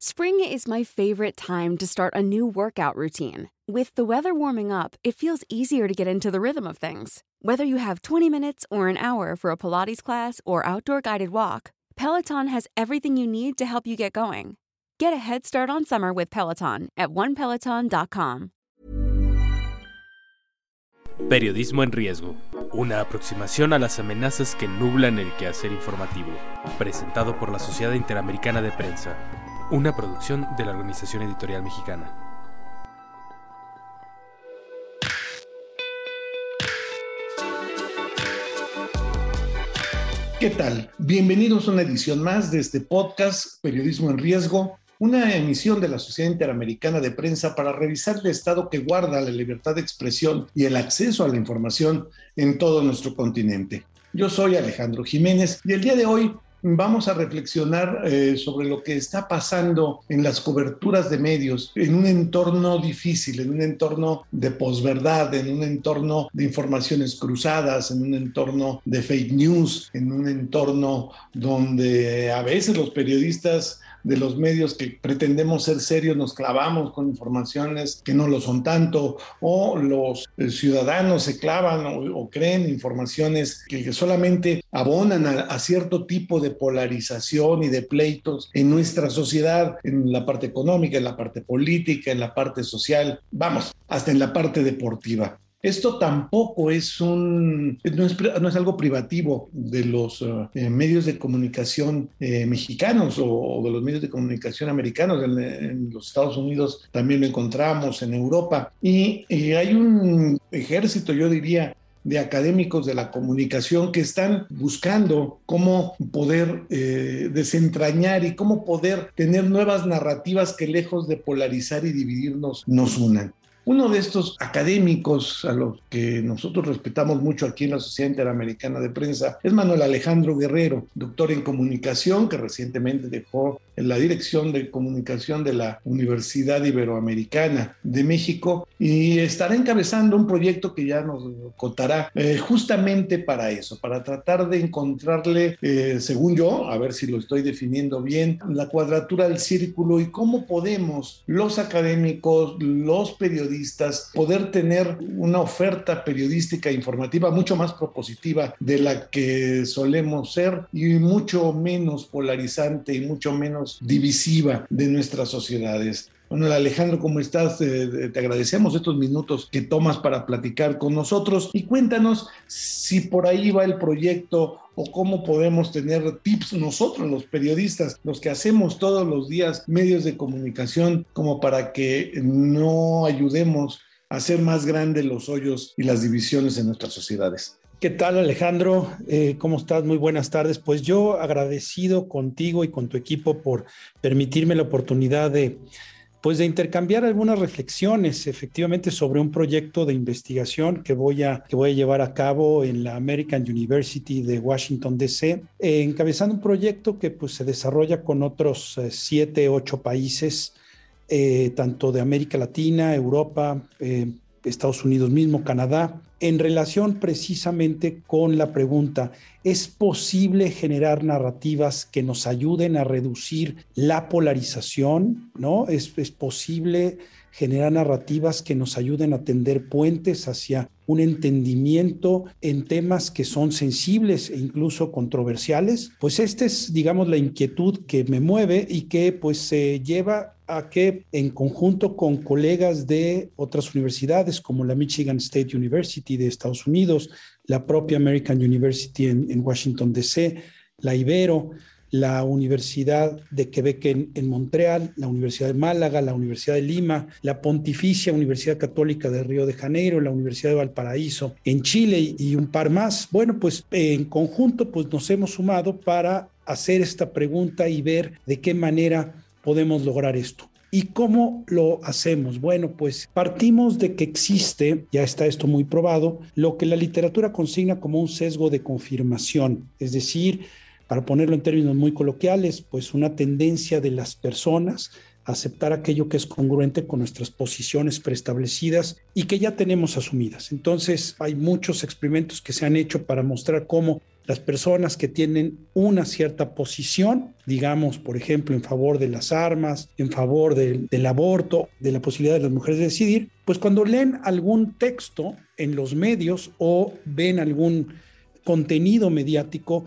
Spring is my favorite time to start a new workout routine. With the weather warming up, it feels easier to get into the rhythm of things. Whether you have 20 minutes or an hour for a Pilates class or outdoor guided walk, Peloton has everything you need to help you get going. Get a head start on summer with Peloton at onepeloton.com. Periodismo en riesgo. Una aproximación a las amenazas que nublan el quehacer informativo. Presentado por la Sociedad Interamericana de Prensa. Una producción de la Organización Editorial Mexicana. ¿Qué tal? Bienvenidos a una edición más de este podcast Periodismo en Riesgo, una emisión de la Sociedad Interamericana de Prensa para revisar el estado que guarda la libertad de expresión y el acceso a la información en todo nuestro continente. Yo soy Alejandro Jiménez y el día de hoy vamos a reflexionar eh, sobre lo que está pasando en las coberturas de medios en un entorno difícil, en un entorno de posverdad, en un entorno de informaciones cruzadas, en un entorno de fake news, en un entorno donde a veces los periodistas de los medios que pretendemos ser serios nos clavamos con informaciones que no lo son tanto, o los eh, ciudadanos se clavan o, creen informaciones que, solamente abonan a, cierto tipo de polarización y de pleitos en nuestra sociedad, en la parte económica, en la parte política, en la parte social, vamos, hasta en la parte deportiva. Esto tampoco es un, no es, algo privativo de los eh, medios de comunicación eh, mexicanos o, de los medios de comunicación americanos. En, los Estados Unidos también lo encontramos, en Europa. Y, hay un ejército, yo diría, de académicos de la comunicación que están buscando cómo poder eh, desentrañar y cómo poder tener nuevas narrativas que lejos de polarizar y dividirnos nos unan. Uno de estos académicos a los que nosotros respetamos mucho aquí en la Sociedad Interamericana de Prensa es Manuel Alejandro Guerrero, doctor en comunicación que recientemente dejó en la dirección de comunicación de la Universidad Iberoamericana de México y estará encabezando un proyecto que ya nos contará eh, justamente para eso, para tratar de encontrarle, eh, según yo, a ver si lo estoy definiendo bien, la cuadratura del círculo y cómo podemos los académicos, los periodistas, poder tener una oferta periodística informativa mucho más propositiva de la que solemos ser y mucho menos polarizante y mucho menos divisiva de nuestras sociedades. Bueno, Alejandro, ¿cómo estás? te agradecemos estos minutos que tomas para platicar con nosotros y cuéntanos si por ahí va el proyecto o cómo podemos tener tips nosotros, los periodistas, los que hacemos todos los días medios de comunicación, como para que no ayudemos a hacer más grandes los hoyos y las divisiones en nuestras sociedades. ¿Qué tal Alejandro? Eh, ¿Cómo estás? Muy buenas tardes. Pues yo agradecido contigo y con tu equipo por permitirme la oportunidad de pues de intercambiar algunas reflexiones efectivamente sobre un proyecto de investigación que voy a, que voy a llevar a cabo en la American University de Washington, D.C., eh, encabezando un proyecto que pues, se desarrolla con otros eh, siete, ocho países, eh, tanto de América Latina, Europa, Estados Unidos mismo, Canadá, en relación precisamente con la pregunta, ¿es posible generar narrativas que nos ayuden a reducir la polarización? ¿No? ¿Es, es posible generar narrativas que nos ayuden a tender puentes hacia un entendimiento en temas que son sensibles e incluso controversiales, pues esta es, digamos, la inquietud que me mueve y que pues se lleva a que en conjunto con colegas de otras universidades como la Michigan State University de Estados Unidos, la propia American University en, en Washington, D.C., la Ibero, la Universidad de Quebec en, Montreal, la Universidad de Málaga, la Universidad de Lima, la Pontificia Universidad Católica de Río de Janeiro, la Universidad de Valparaíso en Chile y, un par más. Bueno, pues en conjunto pues nos hemos sumado para hacer esta pregunta y ver de qué manera podemos lograr esto. ¿Y cómo lo hacemos? Bueno, pues partimos de que existe, ya está esto muy probado, lo que la literatura consigna como un sesgo de confirmación, es decir, para ponerlo en términos muy coloquiales, pues una tendencia de las personas a aceptar aquello que es congruente con nuestras posiciones preestablecidas y que ya tenemos asumidas. Entonces, hay muchos experimentos que se han hecho para mostrar cómo las personas que tienen una cierta posición, digamos, por ejemplo, en favor de las armas, en favor del, aborto, de la posibilidad de las mujeres de decidir, pues cuando leen algún texto en los medios o ven algún contenido mediático,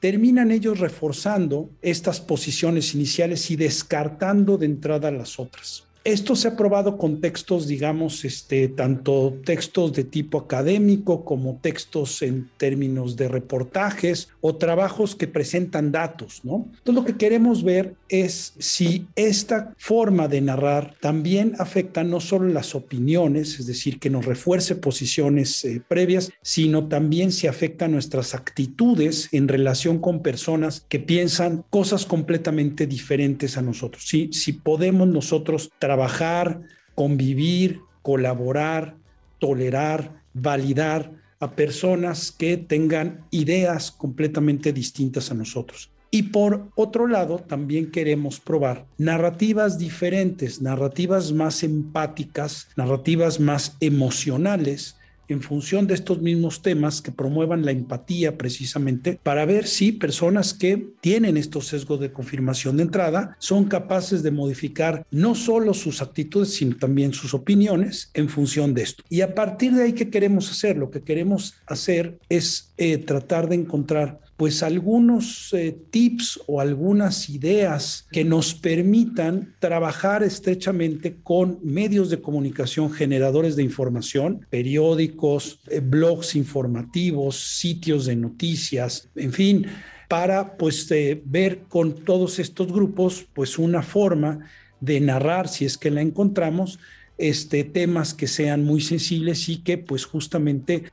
terminan ellos reforzando estas posiciones iniciales y descartando de entrada las otras. Esto se ha probado con textos, digamos, este, tanto textos de tipo académico como textos en términos de reportajes o trabajos que presentan datos, ¿no? Entonces lo que queremos ver es si esta forma de narrar también afecta no solo las opiniones, es decir, que nos refuerce posiciones eh, previas, sino también si afecta nuestras actitudes en relación con personas que piensan cosas completamente diferentes a nosotros. Si, si podemos nosotros trabajar, convivir, colaborar, tolerar, validar a personas que tengan ideas completamente distintas a nosotros. Y por otro lado, también queremos probar narrativas diferentes, narrativas más empáticas, narrativas más emocionales, en función de estos mismos temas que promuevan la empatía precisamente para ver si personas que tienen estos sesgos de confirmación de entrada son capaces de modificar no solo sus actitudes, sino también sus opiniones en función de esto. Y a partir de ahí, ¿qué queremos hacer? Lo que queremos hacer es eh, tratar de encontrar pues algunos eh, tips o algunas ideas que nos permitan trabajar estrechamente con medios de comunicación generadores de información, periódicos, eh, blogs informativos, sitios de noticias, en fin, para pues eh, ver con todos estos grupos pues una forma de narrar, si es que la encontramos, este, temas que sean muy sensibles y que pues justamente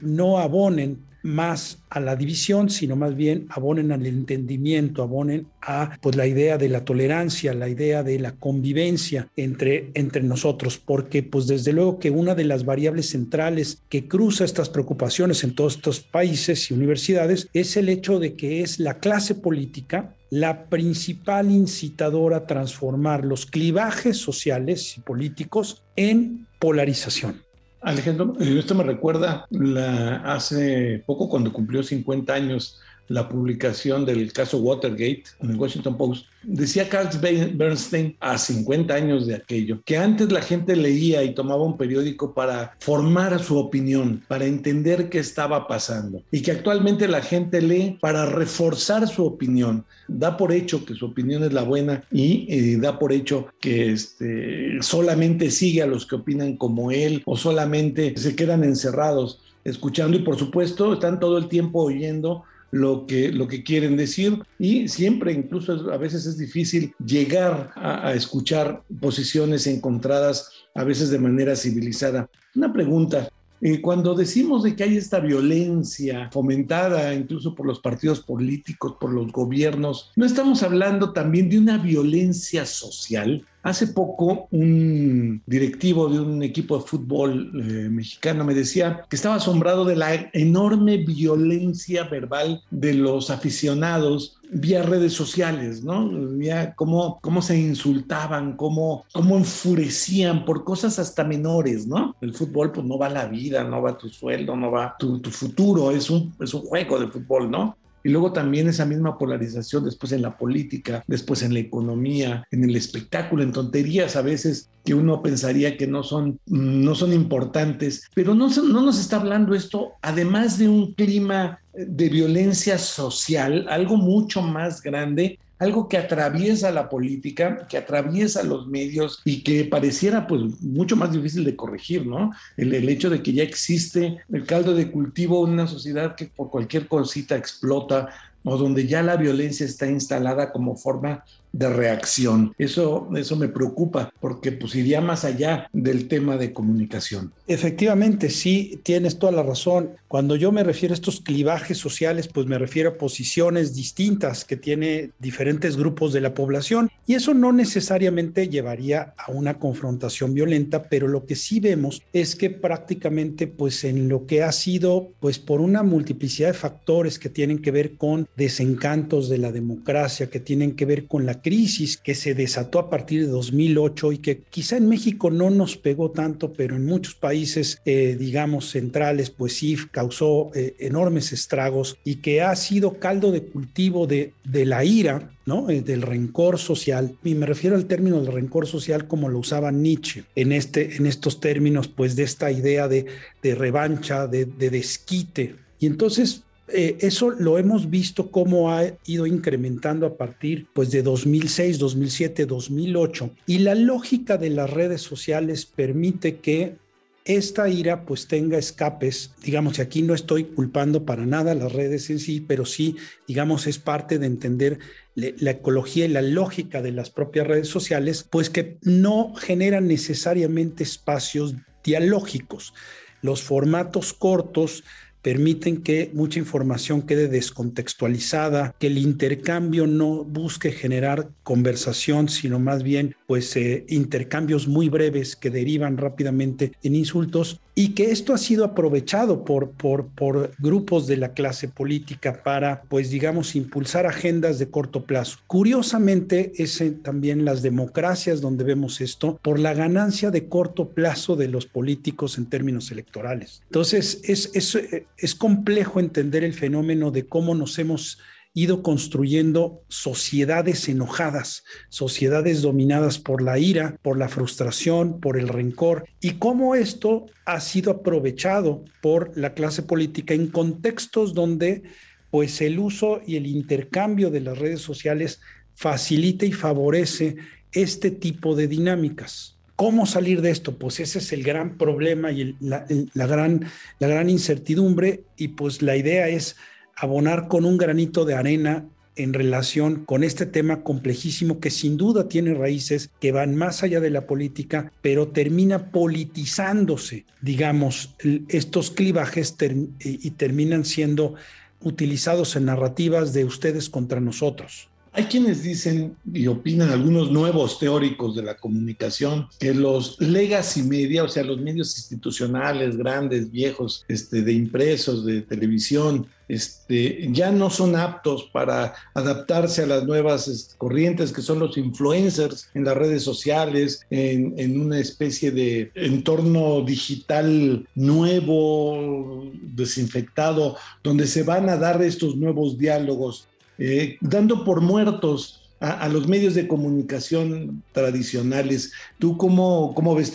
no abonen más a la división, sino más bien abonen al entendimiento, abonen a pues la idea de la tolerancia, la idea de la convivencia entre, entre nosotros, porque pues desde luego que una de las variables centrales que cruza estas preocupaciones en todos estos países y universidades es el hecho de que es la clase política la principal incitadora a transformar los clivajes sociales y políticos en polarización. Alejandro, eh, esto me recuerda la, hace poco cuando cumplió 50 años la publicación del caso Watergate en el Washington Post, decía Carl Bernstein a 50 años de aquello, que antes la gente leía y tomaba un periódico para formar su opinión, para entender qué estaba pasando, y que actualmente la gente lee para reforzar su opinión. Da por hecho que su opinión es la buena y eh, da por hecho que este, solamente sigue a los que opinan como él o solamente se quedan encerrados escuchando y por supuesto están todo el tiempo oyendo lo que, lo que quieren decir y siempre, incluso a veces es difícil llegar a, escuchar posiciones encontradas, a veces de manera civilizada. Una pregunta, eh, cuando decimos de que hay esta violencia fomentada incluso por los partidos políticos, por los gobiernos, ¿no estamos hablando también de una violencia social? Hace poco un directivo de un equipo de fútbol eh, mexicano me decía que estaba asombrado de la enorme violencia verbal de los aficionados vía redes sociales, ¿no? Vía cómo, cómo se insultaban, cómo, cómo enfurecían por cosas hasta menores, ¿no? El fútbol pues no va la vida, no va tu sueldo, no va tu, tu futuro, es un, es un juego de fútbol, ¿no? Y luego también esa misma polarización después en la política, después en la economía, en el espectáculo, en tonterías a veces que uno pensaría que no son, no son importantes, pero no, no nos está hablando esto, además de un clima de violencia social, algo mucho más grande algo que atraviesa la política, que atraviesa los medios y que pareciera pues mucho más difícil de corregir, ¿no? El, el, hecho de que ya existe el caldo de cultivo en una sociedad que por cualquier cosita explota o donde ya la violencia está instalada como forma de reacción. Eso, eso me preocupa porque pues iría más allá del tema de comunicación. Efectivamente, sí, tienes toda la razón. Cuando yo me refiero a estos clivajes sociales, pues me refiero a posiciones distintas que tiene diferentes grupos de la población y eso no necesariamente llevaría a una confrontación violenta, pero lo que sí vemos es que prácticamente pues en lo que ha sido pues por una multiplicidad de factores que tienen que ver con desencantos de la democracia, que tienen que ver con la crisis que se desató a partir de 2008 y que quizá en México no nos pegó tanto, pero en muchos países, eh, digamos, centrales, pues sí causó eh, enormes estragos y que ha sido caldo de cultivo de, de la ira ¿no? Eh, del rencor social, y me refiero al término del rencor social como lo usaba Nietzsche en, este, en estos términos, pues de esta idea de, de revancha, de, de desquite. Y entonces eh, eso lo hemos visto cómo ha ido incrementando a partir pues, de 2006, 2007, 2008. Y la lógica de las redes sociales permite que esta ira pues tenga escapes, digamos, y aquí no estoy culpando para nada las redes en sí, pero sí, digamos, es parte de entender la ecología y la lógica de las propias redes sociales, pues que no generan necesariamente espacios dialógicos. Los formatos cortos permiten que mucha información quede descontextualizada, que el intercambio no busque generar conversación, sino más bien pues eh, intercambios muy breves que derivan rápidamente en insultos y que esto ha sido aprovechado por, por, por grupos de la clase política para pues digamos impulsar agendas de corto plazo. Curiosamente es también las democracias donde vemos esto por la ganancia de corto plazo de los políticos en términos electorales. Entonces es, es, es complejo entender el fenómeno de cómo nos hemos ido construyendo sociedades enojadas, sociedades dominadas por la ira, por la frustración, por el rencor, y cómo esto ha sido aprovechado por la clase política en contextos donde pues el uso y el intercambio de las redes sociales facilita y favorece este tipo de dinámicas. ¿Cómo salir de esto? Pues ese es el gran problema y la, gran, incertidumbre y pues la idea es abonar con un granito de arena en relación con este tema complejísimo que sin duda tiene raíces que van más allá de la política, pero termina politizándose, digamos, estos clivajes y terminan siendo utilizados en narrativas de ustedes contra nosotros. Hay quienes dicen y opinan algunos nuevos teóricos de la comunicación que los legacy media, o sea, los medios institucionales grandes, viejos, este, de impresos, de televisión, este, ya no son aptos para adaptarse a las nuevas corrientes que son los influencers en las redes sociales, en, en, una especie de entorno digital nuevo, desinfectado, donde se van a dar estos nuevos diálogos eh, dando por muertos a, los medios de comunicación tradicionales. ¿Tú cómo, cómo ves?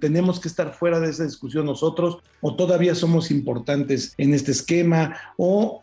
¿Tenemos que estar fuera de esa discusión nosotros o todavía somos importantes en este esquema o,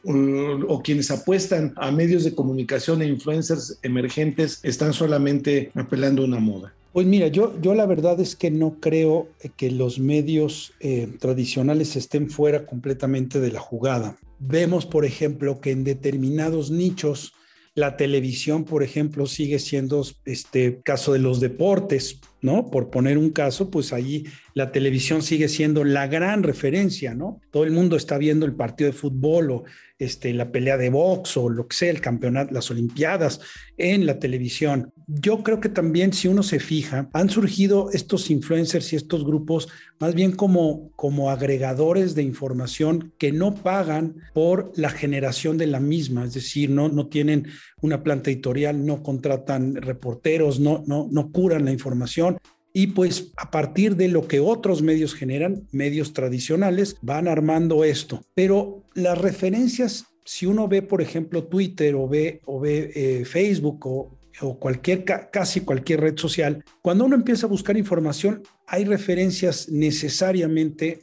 o quienes apuestan a medios de comunicación e influencers emergentes están solamente apelando a una moda? Pues mira, yo, yo la verdad es que no creo que los medios eh, tradicionales estén fuera completamente de la jugada. Vemos, por ejemplo, que en determinados nichos, la televisión, por ejemplo, sigue siendo este caso de los deportes, ¿no? Por poner un caso, pues allí la televisión sigue siendo la gran referencia, ¿no? Todo el mundo está viendo el partido de fútbol o este, la pelea de box o lo que sea, el campeonato, las Olimpiadas en la televisión. Yo creo que también, si uno se fija, han surgido estos influencers y estos grupos más bien como, como agregadores de información que no pagan por la generación de la misma, es decir, no, no tienen una planta editorial, no contratan reporteros, no, no, no curan la información, y pues a partir de lo que otros medios generan, medios tradicionales, van armando esto. Pero las referencias, si uno ve, por ejemplo, Twitter o ve, o ve eh, Facebook o, o cualquier, casi cualquier red social, cuando uno empieza a buscar información, hay referencias necesariamente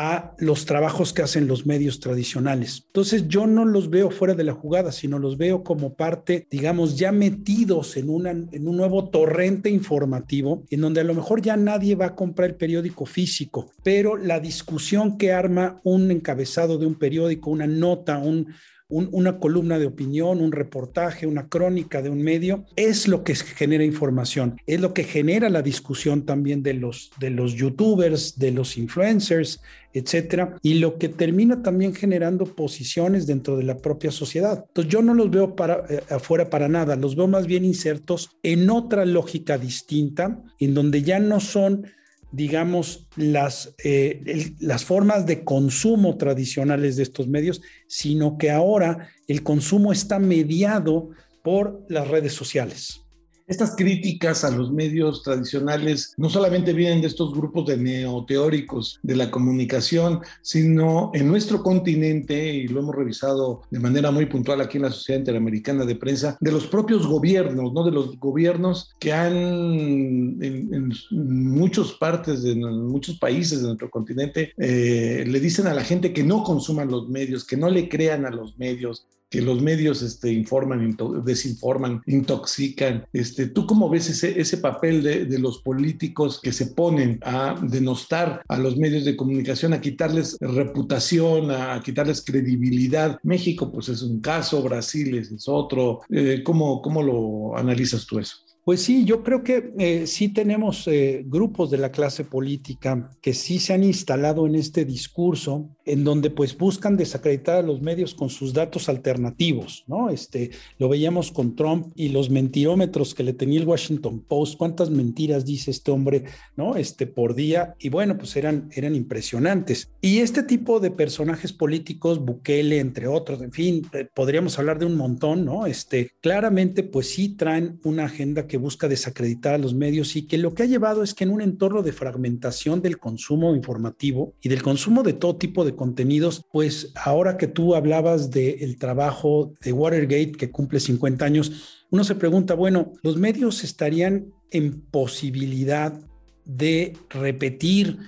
a los trabajos que hacen los medios tradicionales. Entonces yo no los veo fuera de la jugada, sino los veo como parte, digamos, ya metidos en, en un nuevo torrente informativo, en donde a lo mejor ya nadie va a comprar el periódico físico, pero la discusión que arma un encabezado de un periódico, una nota, un, una columna de opinión, un reportaje, una crónica de un medio, es lo que genera información, es lo que genera la discusión también de los, de los youtubers, de los influencers, etcétera, y lo que termina también generando posiciones dentro de la propia sociedad. Entonces yo no los veo para, eh, afuera para nada, los veo más bien insertos en otra lógica distinta, en donde ya no son digamos, las, eh, las formas de consumo tradicionales de estos medios, sino que ahora el consumo está mediado por las redes sociales. Estas críticas a los medios tradicionales no solamente vienen de estos grupos de neoteóricos de la comunicación, sino en nuestro continente, y lo hemos revisado de manera muy puntual aquí en la Sociedad Interamericana de Prensa, de los propios gobiernos, ¿no? De los gobiernos que han en, muchas partes, de, en muchos países de nuestro continente, eh, le dicen a la gente que no consuman los medios, que no le crean a los medios, que los medios este, informan, desinforman, intoxican. Este, ¿Tú cómo ves ese, papel de, los políticos que se ponen a denostar a los medios de comunicación, a quitarles reputación, a quitarles credibilidad? México, pues es un caso, Brasil es, es otro. Eh, ¿cómo, ¿Cómo lo analizas tú eso? Pues sí, yo creo que eh, sí tenemos eh, grupos de la clase política que sí se han instalado en este discurso, en donde pues buscan desacreditar a los medios con sus datos alternativos, ¿no? Este, lo veíamos con Trump y los mentirómetros que le tenía el Washington Post, cuántas mentiras dice este hombre, ¿no? Este, por día, y bueno, pues eran, eran impresionantes. Y este tipo de personajes políticos, Bukele, entre otros, en fin, eh, podríamos hablar de un montón, ¿no? Este, claramente pues sí traen una agenda que busca desacreditar a los medios y que lo que ha llevado es que en un entorno de fragmentación del consumo informativo y del consumo de todo tipo de contenidos, pues ahora que tú hablabas del trabajo de Watergate que cumple 50 años, uno se pregunta, bueno, ¿los medios estarían en posibilidad de repetir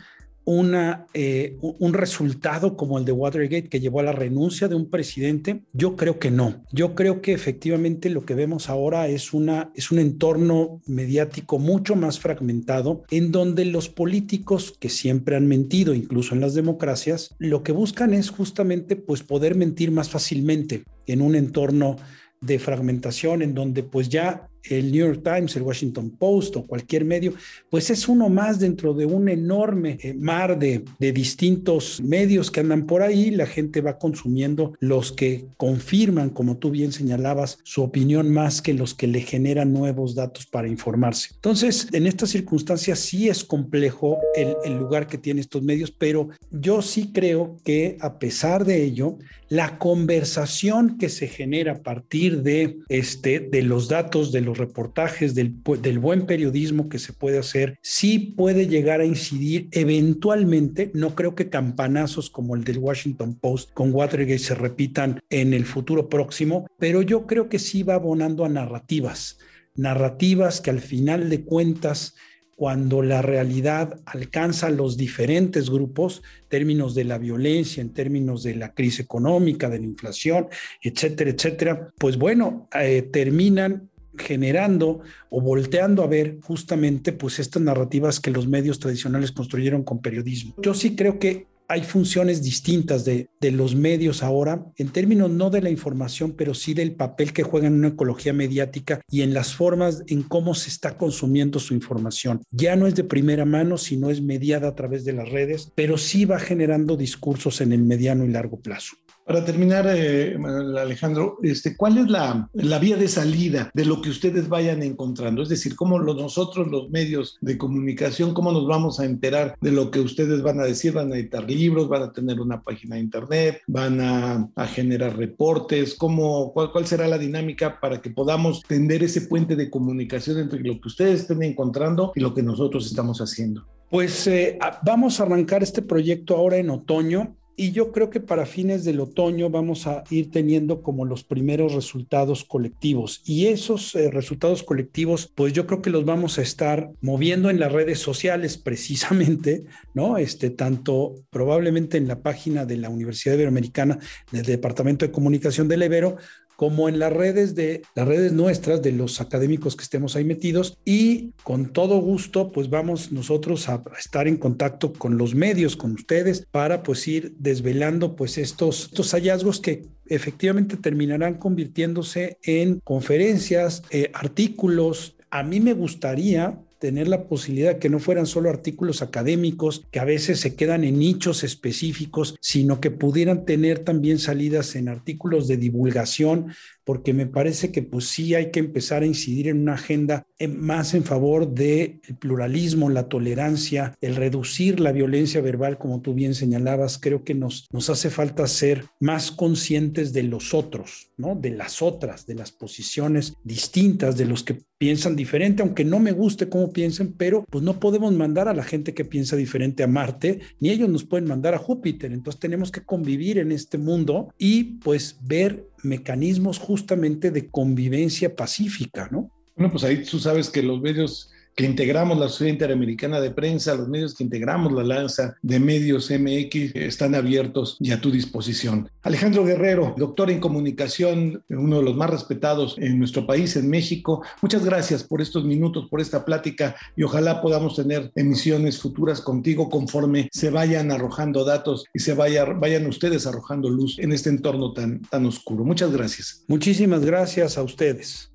eh, un resultado como el de Watergate que llevó a la renuncia de un presidente? Yo creo que no. Yo creo que efectivamente lo que vemos ahora es, una, es un entorno mediático mucho más fragmentado en donde los políticos que siempre han mentido, incluso en las democracias, lo que buscan es justamente pues poder mentir más fácilmente en un entorno de fragmentación en donde pues ya el New York Times, el Washington Post o cualquier medio, pues es uno más dentro de un enorme eh, mar de, de, distintos medios que andan por ahí. La gente va consumiendo los que confirman, como tú bien señalabas, su opinión más que los que le generan nuevos datos para informarse. Entonces, en estas circunstancias sí es complejo el, lugar que tienen estos medios, pero yo sí creo que a pesar de ello, la conversación que se genera a partir de, este, de los datos de los reportajes, del, del buen periodismo que se puede hacer, sí puede llegar a incidir eventualmente, no creo que campanazos como el del Washington Post con Watergate se repitan en el futuro próximo, pero yo creo que sí va abonando a narrativas, narrativas que al final de cuentas cuando la realidad alcanza los diferentes grupos, términos de la violencia, en términos de la crisis económica, de la inflación, etcétera, etcétera, pues bueno, eh, terminan generando o volteando a ver justamente pues estas narrativas que los medios tradicionales construyeron con periodismo. Yo sí creo que hay funciones distintas de, los medios ahora, en términos no de la información, pero sí del papel que juegan en una ecología mediática y en las formas en cómo se está consumiendo su información. Ya no es de primera mano, sino es mediada a través de las redes, pero sí va generando discursos en el mediano y largo plazo. Para terminar, eh, Alejandro, este, ¿cuál es la, la, vía de salida de lo que ustedes vayan encontrando? Es decir, ¿cómo nosotros, los medios de comunicación, cómo nos vamos a enterar de lo que ustedes van a decir? ¿Van a editar libros? ¿Van a tener una página de internet? ¿Van a, generar reportes? ¿Cómo, cuál, ¿Cuál será la dinámica para que podamos tender ese puente de comunicación entre lo que ustedes estén encontrando y lo que nosotros estamos haciendo? Pues eh, vamos a arrancar este proyecto ahora en otoño y yo creo que para fines del otoño vamos a ir teniendo como los primeros resultados colectivos. Y esos eh, resultados colectivos, pues yo creo que los vamos a estar moviendo en las redes sociales precisamente, ¿no? Este, tanto probablemente en la página de la Universidad Iberoamericana, del Departamento de Comunicación del Ibero, como en las redes de las redes nuestras de los académicos que estemos ahí metidos y con todo gusto pues vamos nosotros a estar en contacto con los medios con ustedes para pues ir desvelando pues estos estos hallazgos que efectivamente terminarán convirtiéndose en conferencias, eh, artículos. A mí me gustaría tener la posibilidad que no fueran solo artículos académicos que a veces se quedan en nichos específicos, sino que pudieran tener también salidas en artículos de divulgación porque me parece que pues sí hay que empezar a incidir en una agenda eh, más en favor del pluralismo, la tolerancia, el reducir la violencia verbal, como tú bien señalabas. Creo que nos, nos hace falta ser más conscientes de los otros, ¿no? De las otras, de las posiciones distintas, de los que piensan diferente, aunque no me guste cómo piensen, pero pues no podemos mandar a la gente que piensa diferente a Marte, ni ellos nos pueden mandar a Júpiter. Entonces tenemos que convivir en este mundo y pues ver mecanismos justamente de convivencia pacífica, ¿no? Bueno, pues ahí tú sabes que los medios que integramos la Sociedad Interamericana de Prensa, los medios que integramos la Lanza de Medios MX están abiertos y a tu disposición. Alejandro Guerrero, doctor en comunicación, uno de los más respetados en nuestro país, en México. Muchas gracias por estos minutos, por esta plática y ojalá podamos tener emisiones futuras contigo conforme se vayan arrojando datos y se vaya, vayan ustedes arrojando luz en este entorno tan, tan oscuro. Muchas gracias. Muchísimas gracias a ustedes.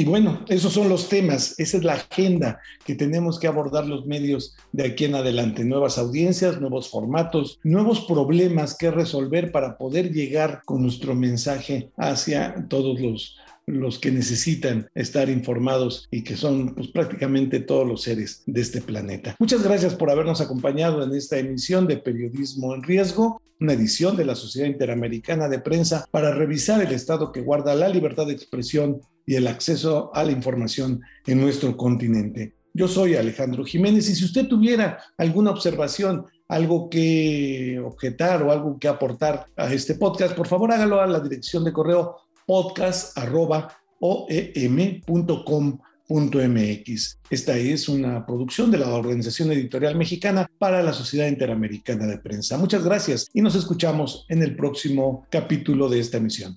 Y bueno, esos son los temas, esa es la agenda que tenemos que abordar los medios de aquí en adelante. Nuevas audiencias, nuevos formatos, nuevos problemas que resolver para poder llegar con nuestro mensaje hacia todos los los que necesitan estar informados y que son pues, prácticamente todos los seres de este planeta. Muchas gracias por habernos acompañado en esta emisión de Periodismo en Riesgo, una edición de la Sociedad Interamericana de Prensa para revisar el estado que guarda la libertad de expresión y el acceso a la información en nuestro continente. Yo soy Alejandro Jiménez y si usted tuviera alguna observación, algo que objetar o algo que aportar a este podcast, por favor hágalo a la dirección de correo podcast.oem.com.mx. Esta es una producción de la Organización Editorial Mexicana para la Sociedad Interamericana de Prensa. Muchas gracias y nos escuchamos en el próximo capítulo de esta emisión.